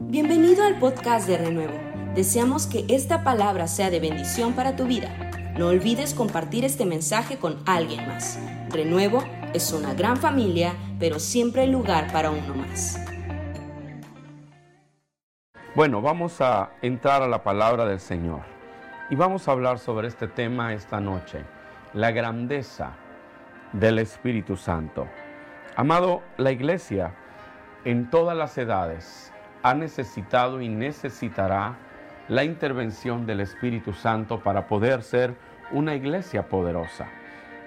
Bienvenido al podcast de Renuevo. Deseamos que esta palabra sea de bendición para tu vida. No olvides compartir este mensaje con alguien más. Renuevo es una gran familia, pero siempre hay lugar para uno más. Bueno, vamos a entrar a la palabra del Señor y vamos a hablar sobre este tema esta noche, la grandeza del Espíritu Santo. Amado, la iglesia en todas las edades ha necesitado y necesitará la intervención del Espíritu Santo para poder ser una iglesia poderosa.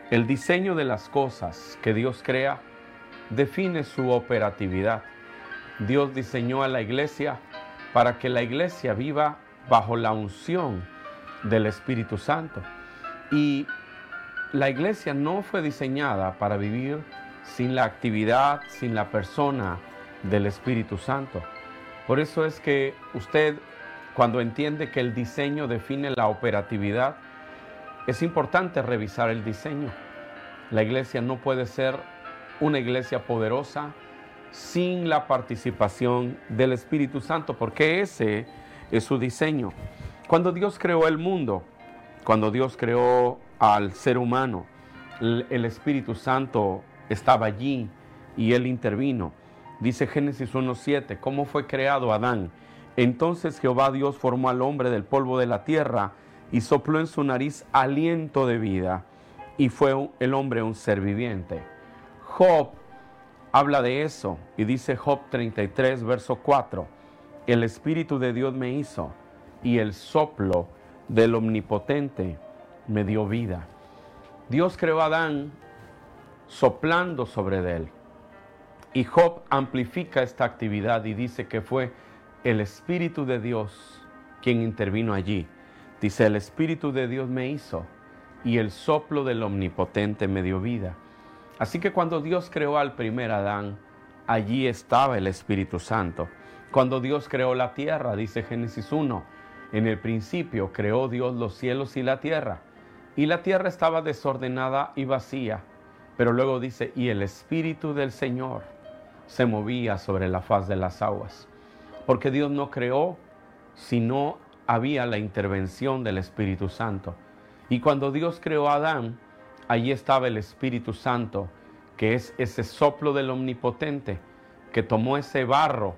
El diseño de las cosas que Dios crea define su operatividad. Dios diseñó a la iglesia para que la iglesia viva bajo la unción del Espíritu Santo. Y la iglesia no fue diseñada para vivir sin la actividad, sin la persona del Espíritu Santo. Por eso es que usted, cuando entiende que el diseño define la operatividad, es importante revisar el diseño. La iglesia no puede ser una iglesia poderosa sin la participación del Espíritu Santo, porque ese es su diseño. Cuando Dios creó el mundo, cuando Dios creó al ser humano, el Espíritu Santo estaba allí y él intervino. Dice Génesis 1.7, ¿cómo fue creado Adán? Entonces Jehová Dios formó al hombre del polvo de la tierra y sopló en su nariz aliento de vida y fue el hombre un ser viviente. Job habla de eso y dice Job 33, verso 4, el Espíritu de Dios me hizo y el soplo del Omnipotente me dio vida. Dios creó a Adán soplando sobre él. Y Job amplifica esta actividad y dice que fue el Espíritu de Dios quien intervino allí. Dice, el Espíritu de Dios me hizo y el soplo del Omnipotente me dio vida. Así que cuando Dios creó al primer Adán, allí estaba el Espíritu Santo. Cuando Dios creó la tierra, dice Génesis 1, en el principio creó Dios los cielos y la tierra, y la tierra estaba desordenada y vacía, pero luego dice, y el Espíritu del Señor se movía sobre la faz de las aguas. Porque Dios no creó si no había la intervención del Espíritu Santo. Y cuando Dios creó a Adán, allí estaba el Espíritu Santo, que es ese soplo del Omnipotente, que tomó ese barro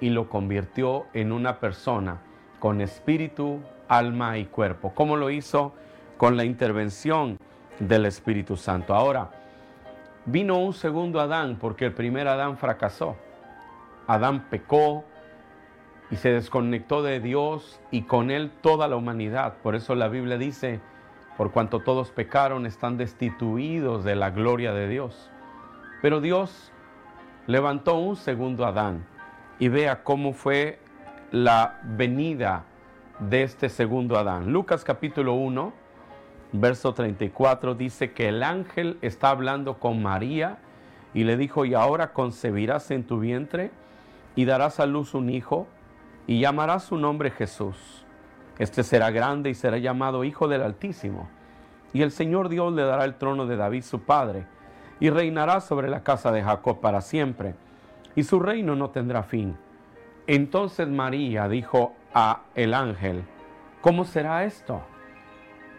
y lo convirtió en una persona con espíritu, alma y cuerpo. ¿Cómo lo hizo? Con la intervención del Espíritu Santo. Ahora, vino un segundo Adán porque el primer Adán fracasó. Adán pecó y se desconectó de Dios y con él toda la humanidad. Por eso la Biblia dice, por cuanto todos pecaron, están destituidos de la gloria de Dios. Pero Dios levantó un segundo Adán y vea cómo fue la venida de este segundo Adán. Lucas capítulo 1, verso 34 dice que el ángel está hablando con María y le dijo, y ahora concebirás en tu vientre y darás a luz un hijo y llamarás su nombre Jesús. Este será grande y será llamado Hijo del Altísimo. Y el Señor Dios le dará el trono de David su padre y reinará sobre la casa de Jacob para siempre y su reino no tendrá fin. Entonces María dijo a el ángel, ¿cómo será esto?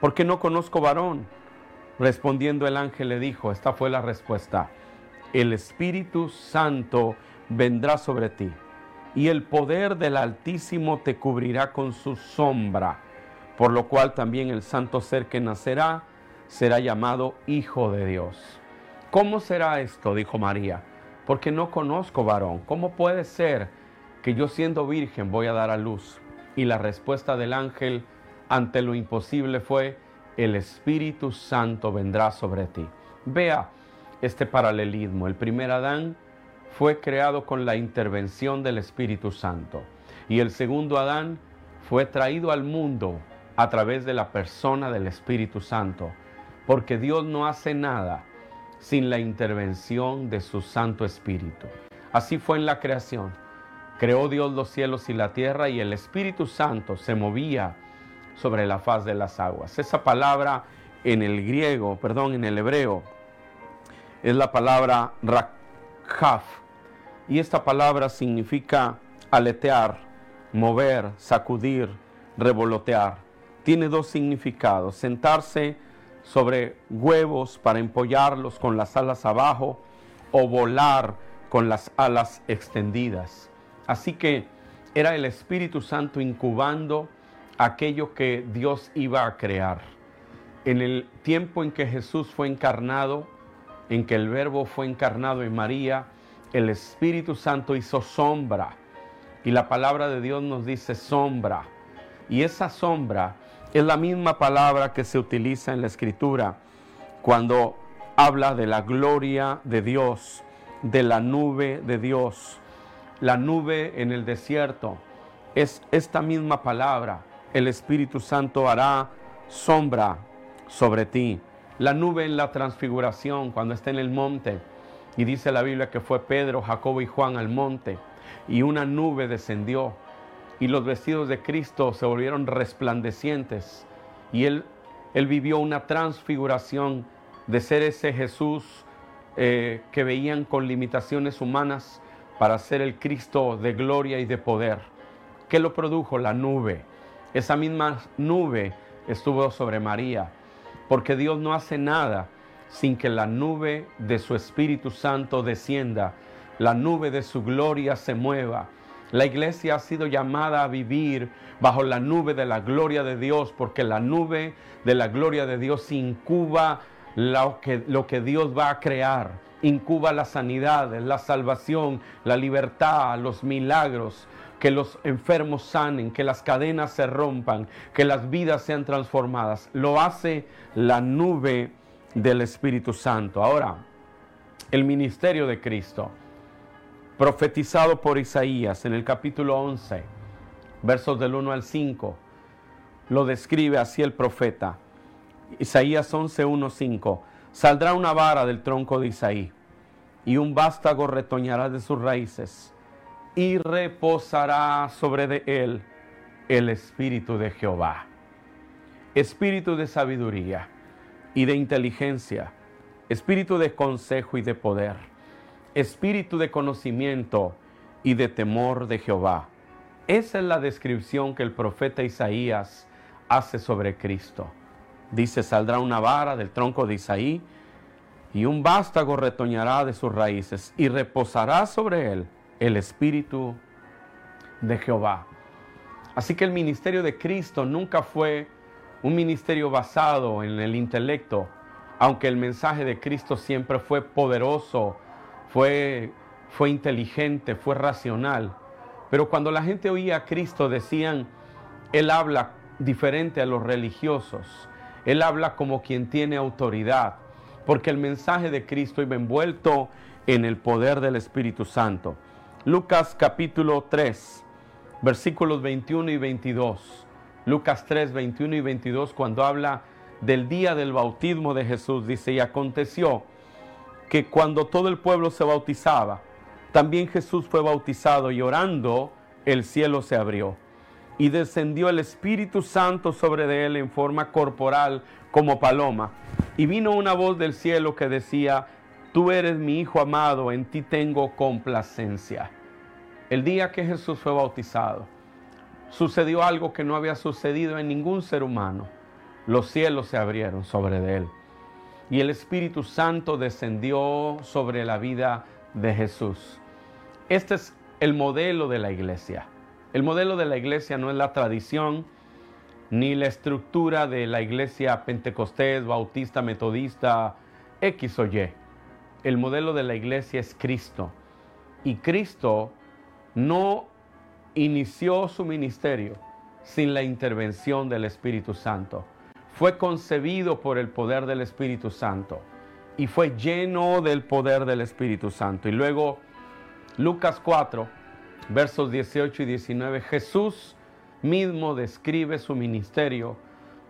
Porque no conozco varón. Respondiendo el ángel le dijo, esta fue la respuesta, el Espíritu Santo vendrá sobre ti y el poder del Altísimo te cubrirá con su sombra, por lo cual también el santo ser que nacerá será llamado Hijo de Dios. ¿Cómo será esto? dijo María, porque no conozco varón. ¿Cómo puede ser que yo siendo virgen voy a dar a luz? Y la respuesta del ángel ante lo imposible fue, el Espíritu Santo vendrá sobre ti. Vea este paralelismo. El primer Adán fue creado con la intervención del Espíritu Santo y el segundo Adán fue traído al mundo a través de la persona del Espíritu Santo, porque Dios no hace nada sin la intervención de su Santo Espíritu. Así fue en la creación. Creó Dios los cielos y la tierra y el Espíritu Santo se movía sobre la faz de las aguas. Esa palabra en el griego, perdón, en el hebreo, es la palabra rakhaf. Y esta palabra significa aletear, mover, sacudir, revolotear. Tiene dos significados. Sentarse sobre huevos para empollarlos con las alas abajo o volar con las alas extendidas. Así que era el Espíritu Santo incubando aquello que Dios iba a crear. En el tiempo en que Jesús fue encarnado, en que el Verbo fue encarnado en María, el Espíritu Santo hizo sombra. Y la palabra de Dios nos dice sombra. Y esa sombra es la misma palabra que se utiliza en la Escritura cuando habla de la gloria de Dios, de la nube de Dios. La nube en el desierto es esta misma palabra. El Espíritu Santo hará sombra sobre ti. La nube en la transfiguración cuando está en el monte. Y dice la Biblia que fue Pedro, Jacobo y Juan al monte. Y una nube descendió. Y los vestidos de Cristo se volvieron resplandecientes. Y él, él vivió una transfiguración de ser ese Jesús eh, que veían con limitaciones humanas para ser el Cristo de gloria y de poder. ¿Qué lo produjo? La nube. Esa misma nube estuvo sobre María, porque Dios no hace nada sin que la nube de su Espíritu Santo descienda, la nube de su gloria se mueva. La iglesia ha sido llamada a vivir bajo la nube de la gloria de Dios, porque la nube de la gloria de Dios incuba lo que, Dios va a crear. Incuba la sanidad, la salvación, la libertad, los milagros, que los enfermos sanen, que las cadenas se rompan, que las vidas sean transformadas. Lo hace la nube del Espíritu Santo. Ahora, el ministerio de Cristo, profetizado por Isaías en el capítulo 11, versos del 1 al 5, lo describe así el profeta. Isaías 11, 1, 5. Saldrá una vara del tronco de Isaí, y un vástago retoñará de sus raíces, y reposará sobre él el espíritu de Jehová, espíritu de sabiduría y de inteligencia, espíritu de consejo y de poder, espíritu de conocimiento y de temor de Jehová. Esa es la descripción que el profeta Isaías hace sobre Cristo. Dice, saldrá una vara del tronco de Isaí y un vástago retoñará de sus raíces y reposará sobre él el espíritu de Jehová. Así que el ministerio de Cristo nunca fue un ministerio basado en el intelecto, aunque el mensaje de Cristo siempre fue poderoso, fue, fue inteligente, fue racional. Pero cuando la gente oía a Cristo decían, Él habla diferente a los religiosos, él habla como quien tiene autoridad, porque el mensaje de Cristo iba envuelto en el poder del Espíritu Santo. Lucas capítulo 3, versículos 21 y 22. Lucas 3, 21 y 22, cuando habla del día del bautismo de Jesús, dice, y aconteció que cuando todo el pueblo se bautizaba, también Jesús fue bautizado y orando, el cielo se abrió y descendió el Espíritu Santo sobre él en forma corporal como paloma. Y vino una voz del cielo que decía, tú eres mi Hijo amado, en ti tengo complacencia. El día que Jesús fue bautizado, sucedió algo que no había sucedido en ningún ser humano. Los cielos se abrieron sobre él. Y el Espíritu Santo descendió sobre la vida de Jesús. Este es el modelo de la iglesia. El modelo de la iglesia no es la tradición ni la estructura de la iglesia pentecostés, bautista, metodista, X o Y. El modelo de la iglesia es Cristo. Y Cristo no inició su ministerio sin la intervención del Espíritu Santo. Fue concebido por el poder del Espíritu Santo y fue lleno del poder del Espíritu Santo. Y luego Lucas 4 versos 18 y 19, Jesús mismo describe su ministerio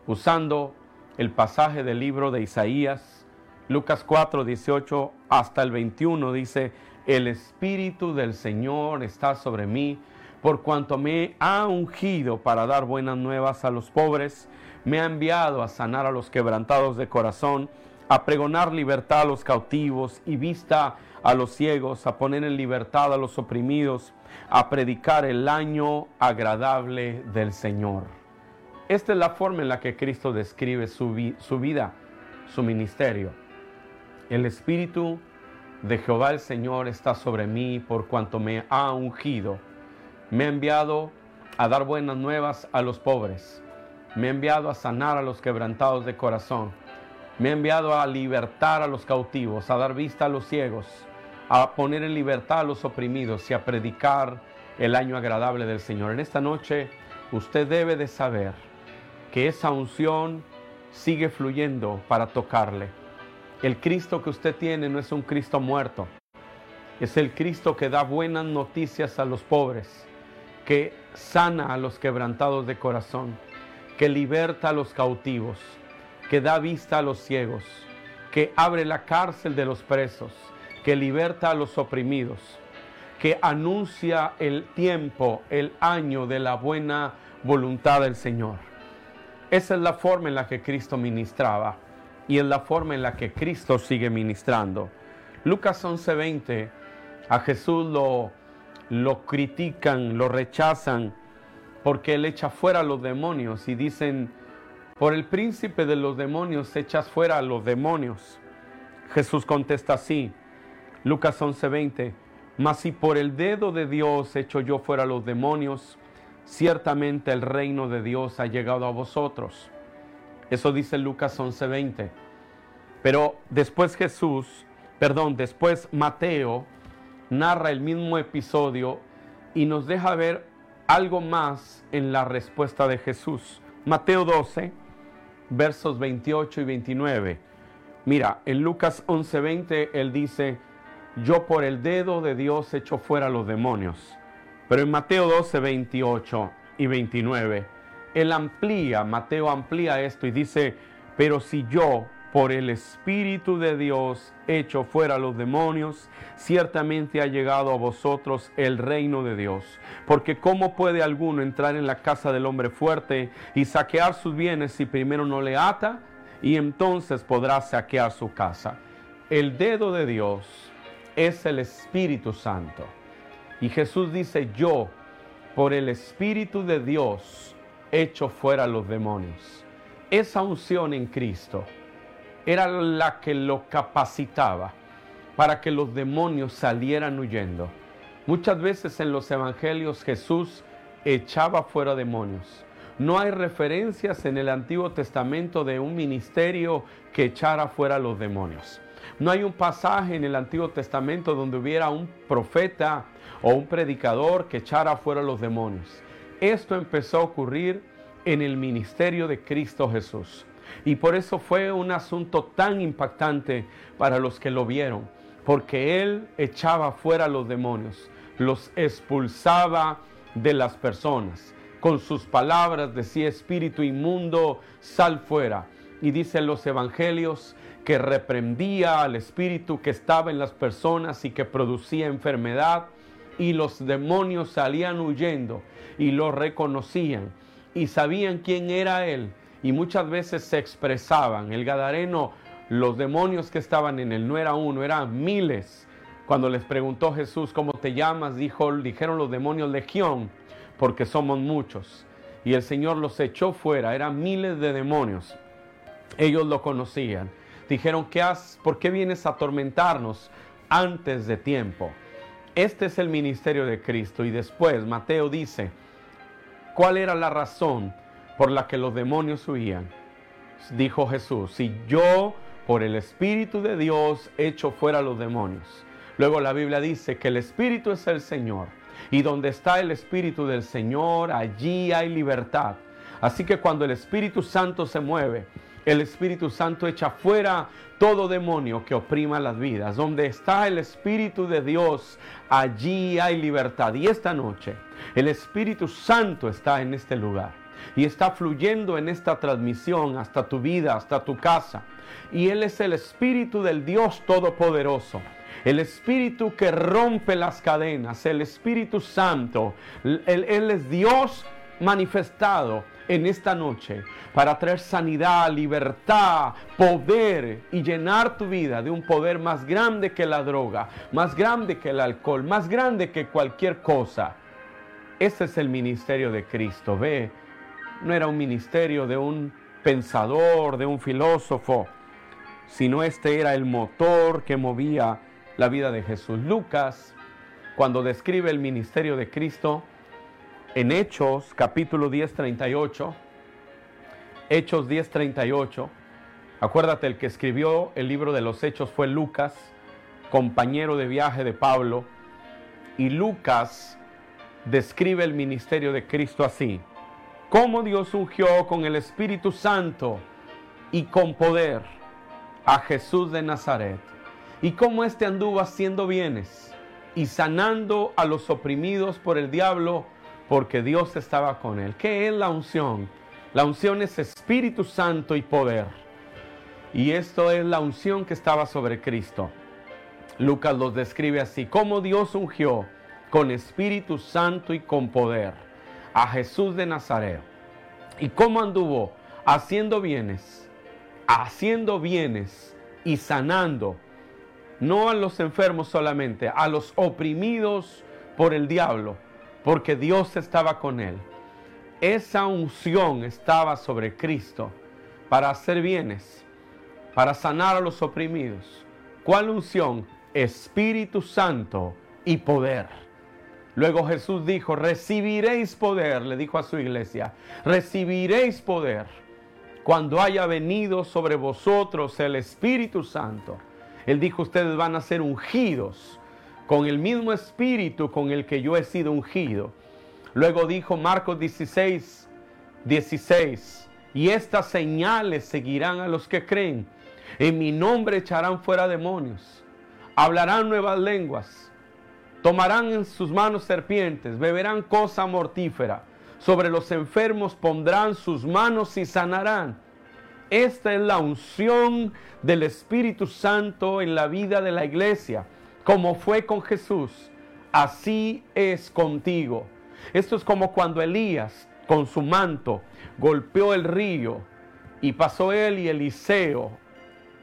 usando el pasaje del libro de Isaías, Lucas 4, 18 hasta el 21, dice, el Espíritu del Señor está sobre mí, por cuanto me ha ungido para dar buenas nuevas a los pobres, me ha enviado a sanar a los quebrantados de corazón, a pregonar libertad a los cautivos y vista los ciegos, a poner en libertad a los oprimidos, a predicar el año agradable del Señor. Esta es la forma en la que Cristo describe su, su vida, su ministerio. El Espíritu de Jehová el Señor está sobre mí por cuanto me ha ungido. Me ha enviado a dar buenas nuevas a los pobres. Me ha enviado a sanar a los quebrantados de corazón. Me ha enviado a libertar a los cautivos, a dar vista a los ciegos, a poner en libertad a los oprimidos y a predicar el año agradable del Señor. En esta noche usted debe de saber que esa unción sigue fluyendo para tocarle. El Cristo que usted tiene no es un Cristo muerto, es el Cristo que da buenas noticias a los pobres, que sana a los quebrantados de corazón, que liberta a los cautivos, que da vista a los ciegos, que abre la cárcel de los presos, que liberta a los oprimidos, que anuncia el tiempo, el año de la buena voluntad del Señor. Esa es la forma en la que Cristo ministraba y es la forma en la que Cristo sigue ministrando. Lucas 11:20, a Jesús lo, lo critican, lo rechazan, porque él echa fuera a los demonios y dicen, por el príncipe de los demonios echas fuera a los demonios. Jesús contesta así, Lucas 11:20, mas si por el dedo de Dios echo yo fuera los demonios, ciertamente el reino de Dios ha llegado a vosotros. Eso dice Lucas 11:20. Pero después Jesús, perdón, después Mateo narra el mismo episodio y nos deja ver algo más en la respuesta de Jesús. Mateo 12, versos 28 y 29. Mira, en Lucas 11:20 él dice, yo por el dedo de Dios echo fuera los demonios. Pero en Mateo 12, 28 y 29, él amplía, Mateo amplía esto y dice, pero si yo por el Espíritu de Dios echo fuera los demonios, ciertamente ha llegado a vosotros el reino de Dios. Porque ¿cómo puede alguno entrar en la casa del hombre fuerte y saquear sus bienes si primero no le ata? Y entonces podrá saquear su casa. El dedo de Dios es el Espíritu Santo. Y Jesús dice, yo, por el Espíritu de Dios, echo fuera los demonios. Esa unción en Cristo era la que lo capacitaba para que los demonios salieran huyendo. Muchas veces en los evangelios Jesús echaba fuera demonios. No hay referencias en el Antiguo Testamento de un ministerio que echara fuera los demonios. No hay un pasaje en el Antiguo Testamento donde hubiera un profeta o un predicador que echara fuera los demonios. Esto empezó a ocurrir en el ministerio de Cristo Jesús. Y por eso fue un asunto tan impactante para los que lo vieron, porque Él echaba fuera los demonios, los expulsaba de las personas. Con sus palabras decía, espíritu inmundo, sal fuera. Y dicen los evangelios que reprendía al espíritu que estaba en las personas y que producía enfermedad. Y los demonios salían huyendo y lo reconocían y sabían quién era Él y muchas veces se expresaban. El Gadareno, los demonios que estaban en él no era uno, eran miles. Cuando les preguntó Jesús, ¿cómo te llamas? Dijo, dijeron los demonios legión, porque somos muchos. Y el Señor los echó fuera, eran miles de demonios. Ellos lo conocían. Dijeron, ¿qué has, ¿por qué vienes a atormentarnos antes de tiempo? Este es el ministerio de Cristo. Y después Mateo dice, ¿cuál era la razón por la que los demonios huían. Dijo Jesús, si yo por el Espíritu de Dios echo fuera los demonios. Luego la Biblia dice que el Espíritu es el Señor. Y donde está el Espíritu del Señor, allí hay libertad. Así que cuando el Espíritu Santo se mueve, el Espíritu Santo echa fuera todo demonio que oprima las vidas. Donde está el Espíritu de Dios, allí hay libertad. Y esta noche, el Espíritu Santo está en este lugar y está fluyendo en esta transmisión hasta tu vida, hasta tu casa. Y Él es el Espíritu del Dios Todopoderoso. El Espíritu que rompe las cadenas, el Espíritu Santo. Él, es Dios manifestado en esta noche para traer sanidad, libertad, poder y llenar tu vida de un poder más grande que la droga, más grande que el alcohol, más grande que cualquier cosa. Ese es el ministerio de Cristo. Ve, no era un ministerio de un pensador, de un filósofo, sino este era el motor que movía la vida de Jesús. Lucas, cuando describe el ministerio de Cristo, en Hechos capítulo 10, 38, Hechos 10, 38, acuérdate, el que escribió el libro de los Hechos fue Lucas, compañero de viaje de Pablo, y Lucas describe el ministerio de Cristo así, cómo Dios ungió con el Espíritu Santo y con poder a Jesús de Nazaret, y cómo éste anduvo haciendo bienes y sanando a los oprimidos por el diablo, porque Dios estaba con él. ¿Qué es la unción? La unción es Espíritu Santo y poder. Y esto es la unción que estaba sobre Cristo. Lucas los describe así, cómo Dios ungió con Espíritu Santo y con poder a Jesús de Nazaret. ¿Y cómo anduvo? Haciendo bienes, haciendo bienes y sanando, no a los enfermos solamente, a los oprimidos por el diablo, porque Dios estaba con él. Esa unción estaba sobre Cristo para hacer bienes, para sanar a los oprimidos. ¿Cuál unción? Espíritu Santo y poder. Luego Jesús dijo, recibiréis poder, le dijo a su iglesia, recibiréis poder cuando haya venido sobre vosotros el Espíritu Santo. Él dijo, ustedes van a ser ungidos con el mismo Espíritu con el que yo he sido ungido. Luego dijo Marcos 16, 16, y estas señales seguirán a los que creen. En mi nombre echarán fuera demonios, hablarán nuevas lenguas Tomarán en sus manos serpientes, beberán cosa mortífera. Sobre los enfermos pondrán sus manos y sanarán. Esta es la unción del Espíritu Santo en la vida de la iglesia, como fue con Jesús. Así es contigo. Esto es como cuando Elías, con su manto, golpeó el río y pasó él y Eliseo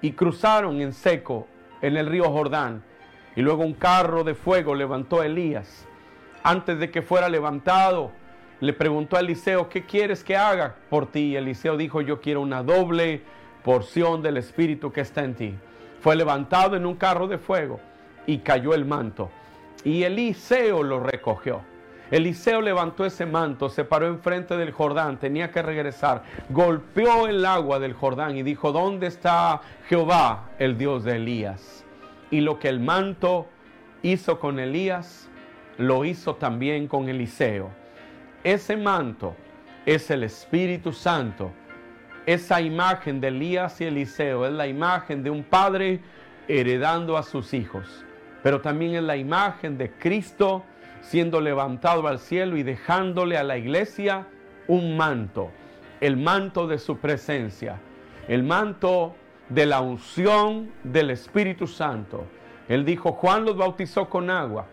y cruzaron en seco en el río Jordán. Y luego un carro de fuego levantó a Elías. Antes de que fuera levantado, le preguntó a Eliseo, ¿qué quieres que haga por ti? Eliseo dijo, yo quiero una doble porción del Espíritu que está en ti. Fue levantado en un carro de fuego y cayó el manto. Y Eliseo lo recogió. Eliseo levantó ese manto, se paró enfrente del Jordán, tenía que regresar, golpeó el agua del Jordán y dijo, ¿dónde está Jehová, el Dios de Elías? Y lo que el manto hizo con Elías, lo hizo también con Eliseo. Ese manto es el Espíritu Santo. Esa imagen de Elías y Eliseo es la imagen de un padre heredando a sus hijos, pero también es la imagen de Cristo siendo levantado al cielo y dejándole a la iglesia un manto, el manto de su presencia, el manto de la unción del Espíritu Santo. Él dijo, Juan los bautizó con agua,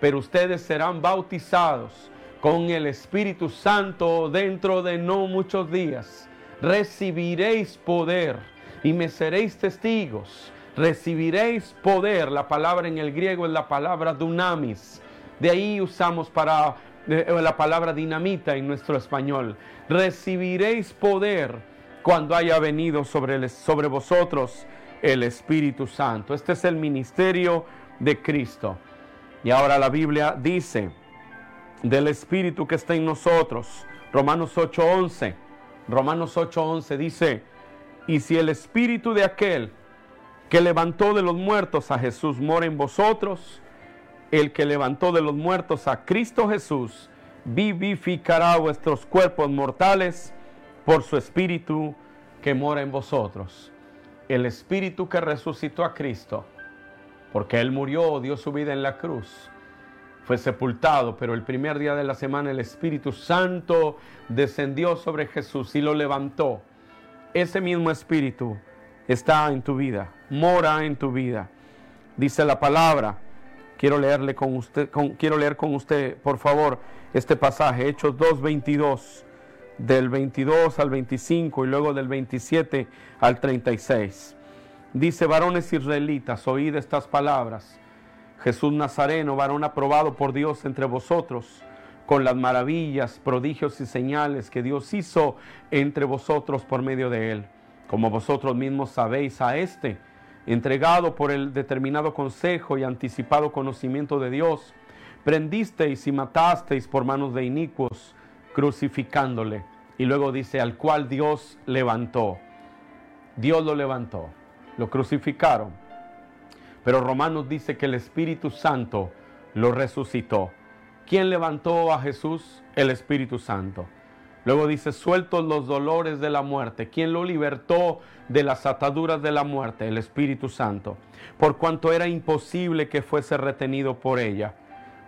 pero ustedes serán bautizados con el Espíritu Santo dentro de no muchos días. Recibiréis poder y me seréis testigos. Recibiréis poder. La palabra en el griego es la palabra dunamis. De ahí usamos para eh, la palabra dinamita en nuestro español. Recibiréis poder cuando haya venido sobre, sobre vosotros el Espíritu Santo. Este es el ministerio de Cristo. Y ahora la Biblia dice del Espíritu que está en nosotros. Romanos 8:11. Romanos 8:11 dice, y si el Espíritu de aquel que levantó de los muertos a Jesús mora en vosotros, el que levantó de los muertos a Cristo Jesús vivificará vuestros cuerpos mortales por su Espíritu que mora en vosotros. El Espíritu que resucitó a Cristo, porque Él murió, dio su vida en la cruz, fue sepultado, pero el primer día de la semana el Espíritu Santo descendió sobre Jesús y lo levantó. Ese mismo Espíritu está en tu vida, mora en tu vida. Dice la palabra. Quiero leerle con usted, quiero leer con usted, por favor, este pasaje, Hechos 2:22. del 22 al 25 y luego del 27 al 36. Dice, varones israelitas, oíd estas palabras. Jesús Nazareno, varón aprobado por Dios entre vosotros, con las maravillas, prodigios y señales que Dios hizo entre vosotros por medio de él. Como vosotros mismos sabéis a este, entregado por el determinado consejo y anticipado conocimiento de Dios, prendisteis y matasteis por manos de inicuos, crucificándole. Y luego dice, al cual Dios levantó. Dios lo levantó, lo crucificaron. Pero Romanos dice que el Espíritu Santo lo resucitó. ¿Quién levantó a Jesús? El Espíritu Santo. Luego dice, sueltos los dolores de la muerte. ¿Quién lo libertó de las ataduras de la muerte? El Espíritu Santo. Por cuanto era imposible que fuese retenido por ella.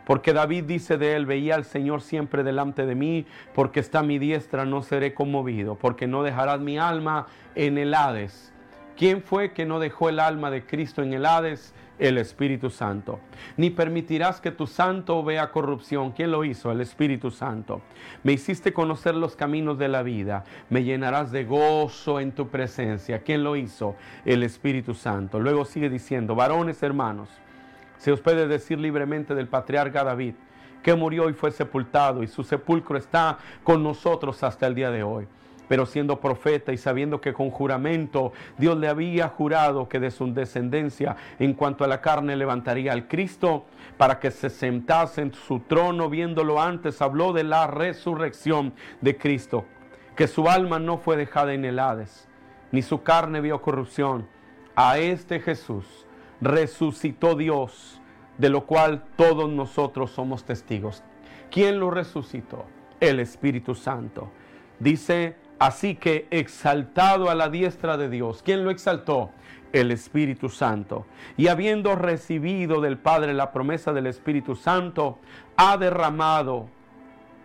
Porque David dice de él, veía al Señor siempre delante de mí, porque está a mi diestra, no seré conmovido, porque no dejarás mi alma en el Hades. ¿Quién fue que no dejó el alma de Cristo en el Hades? El Espíritu Santo. Ni permitirás que tu santo vea corrupción. ¿Quién lo hizo? El Espíritu Santo. Me hiciste conocer los caminos de la vida. Me llenarás de gozo en tu presencia. ¿Quién lo hizo? El Espíritu Santo. Luego sigue diciendo, varones hermanos, se os puede decir libremente del patriarca David, que murió y fue sepultado, y su sepulcro está con nosotros hasta el día de hoy. Pero siendo profeta y sabiendo que con juramento Dios le había jurado que de su descendencia en cuanto a la carne levantaría al Cristo para que se sentase en su trono, viéndolo antes, habló de la resurrección de Cristo, que su alma no fue dejada en el Hades, ni su carne vio corrupción. A este Jesús resucitó Dios, de lo cual todos nosotros somos testigos. ¿Quién lo resucitó? El Espíritu Santo. Dice, así que exaltado a la diestra de Dios. ¿Quién lo exaltó? El Espíritu Santo. Y habiendo recibido del Padre la promesa del Espíritu Santo, ha derramado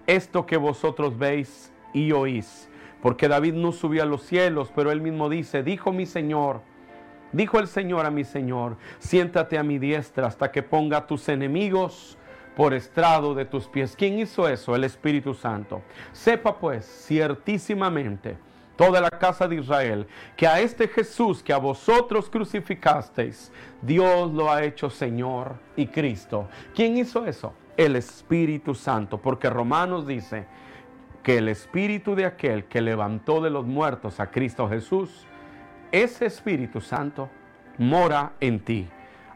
esto que vosotros veis y oís. Porque David no subió a los cielos, pero él mismo dice, dijo mi Señor, Dijo el Señor a mi Señor, siéntate a mi diestra hasta que ponga a tus enemigos por estrado de tus pies. ¿Quién hizo eso? El Espíritu Santo. Sepa pues ciertísimamente toda la casa de Israel que a este Jesús que a vosotros crucificasteis, Dios lo ha hecho Señor y Cristo. ¿Quién hizo eso? El Espíritu Santo, porque Romanos dice que el Espíritu de aquel que levantó de los muertos a Cristo Jesús, ese Espíritu Santo mora en ti.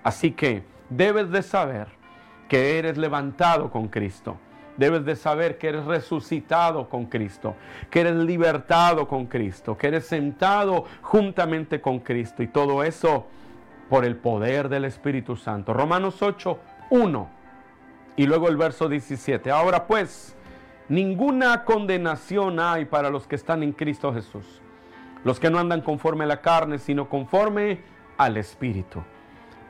Así que debes de saber que eres levantado con Cristo. Debes de saber que eres resucitado con Cristo, que eres libertado con Cristo, que eres sentado juntamente con Cristo y todo eso por el poder del Espíritu Santo. Romanos 8, 1 y luego el verso 17. Ahora pues, ninguna condenación hay para los que están en Cristo Jesús los que no andan conforme a la carne, sino conforme al Espíritu.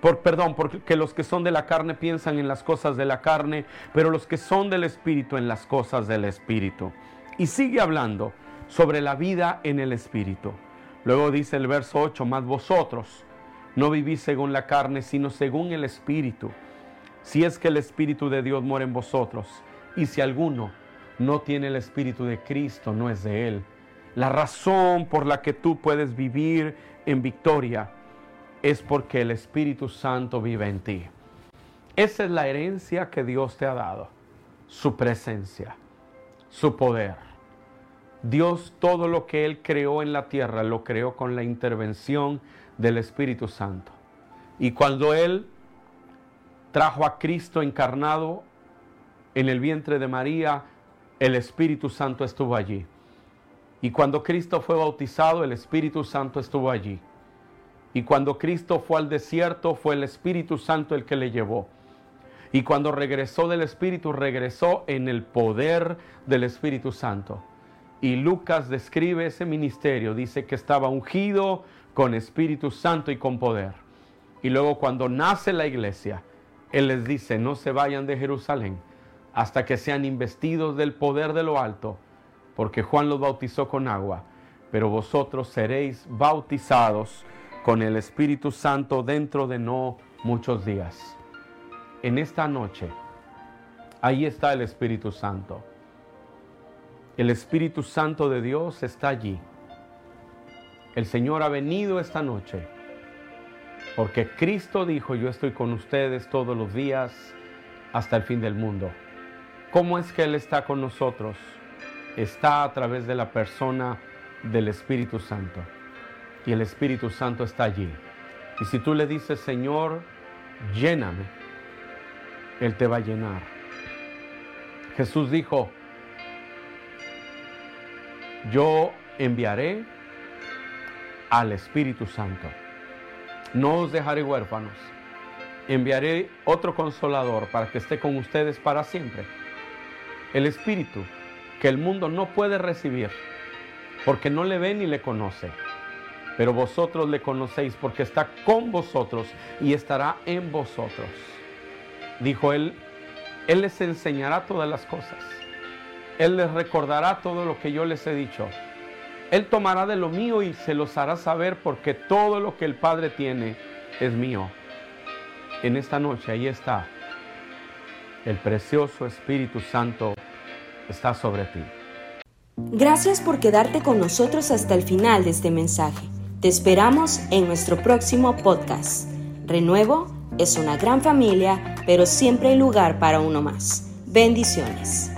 por, perdón, porque los que son de la carne piensan en las cosas de la carne, pero los que son del Espíritu en las cosas del Espíritu. Y sigue hablando sobre la vida en el Espíritu. Luego dice el verso 8, más vosotros no vivís según la carne, sino según el Espíritu. Si es que el Espíritu de Dios mora en vosotros, y si alguno no tiene el Espíritu de Cristo, no es de él. La razón por la que tú puedes vivir en victoria es porque el Espíritu Santo vive en ti. Esa es la herencia que Dios te ha dado, su presencia, su poder. Dios todo lo que Él creó en la tierra lo creó con la intervención del Espíritu Santo. Y cuando Él trajo a Cristo encarnado en el vientre de María, el Espíritu Santo estuvo allí. Y cuando Cristo fue bautizado, el Espíritu Santo estuvo allí. Y cuando Cristo fue al desierto, fue el Espíritu Santo el que le llevó. Y cuando regresó del Espíritu, regresó en el poder del Espíritu Santo. y Lucas describe ese ministerio, dice que estaba ungido con Espíritu Santo y con poder. Y luego cuando nace la iglesia, Él les dice, no se vayan de Jerusalén hasta que sean investidos del poder de lo alto, porque Juan los bautizó con agua, pero vosotros seréis bautizados con el Espíritu Santo dentro de no muchos días. En esta noche, ahí está el Espíritu Santo. El Espíritu Santo de Dios está allí. El Señor ha venido esta noche porque Cristo dijo, yo estoy con ustedes todos los días hasta el fin del mundo. ¿Cómo es que Él está con nosotros? Está a través de la persona del Espíritu Santo. Y el Espíritu Santo está allí. Y si tú le dices, Señor, lléname, Él te va a llenar. Jesús dijo, yo enviaré al Espíritu Santo. No os dejaré huérfanos. Enviaré otro consolador para que esté con ustedes para siempre. El Espíritu que el mundo no puede recibir porque no le ve ni le conoce. Pero vosotros le conocéis porque está con vosotros y estará en vosotros. Dijo él, Él les enseñará todas las cosas. Él les recordará todo lo que yo les he dicho. Él tomará de lo mío y se los hará saber porque todo lo que el Padre tiene es mío. En esta noche ahí está. El precioso Espíritu Santo está sobre ti. Gracias por quedarte con nosotros hasta el final de este mensaje. Te esperamos en nuestro próximo podcast. Renuevo es una gran familia, pero siempre hay lugar para uno más. Bendiciones.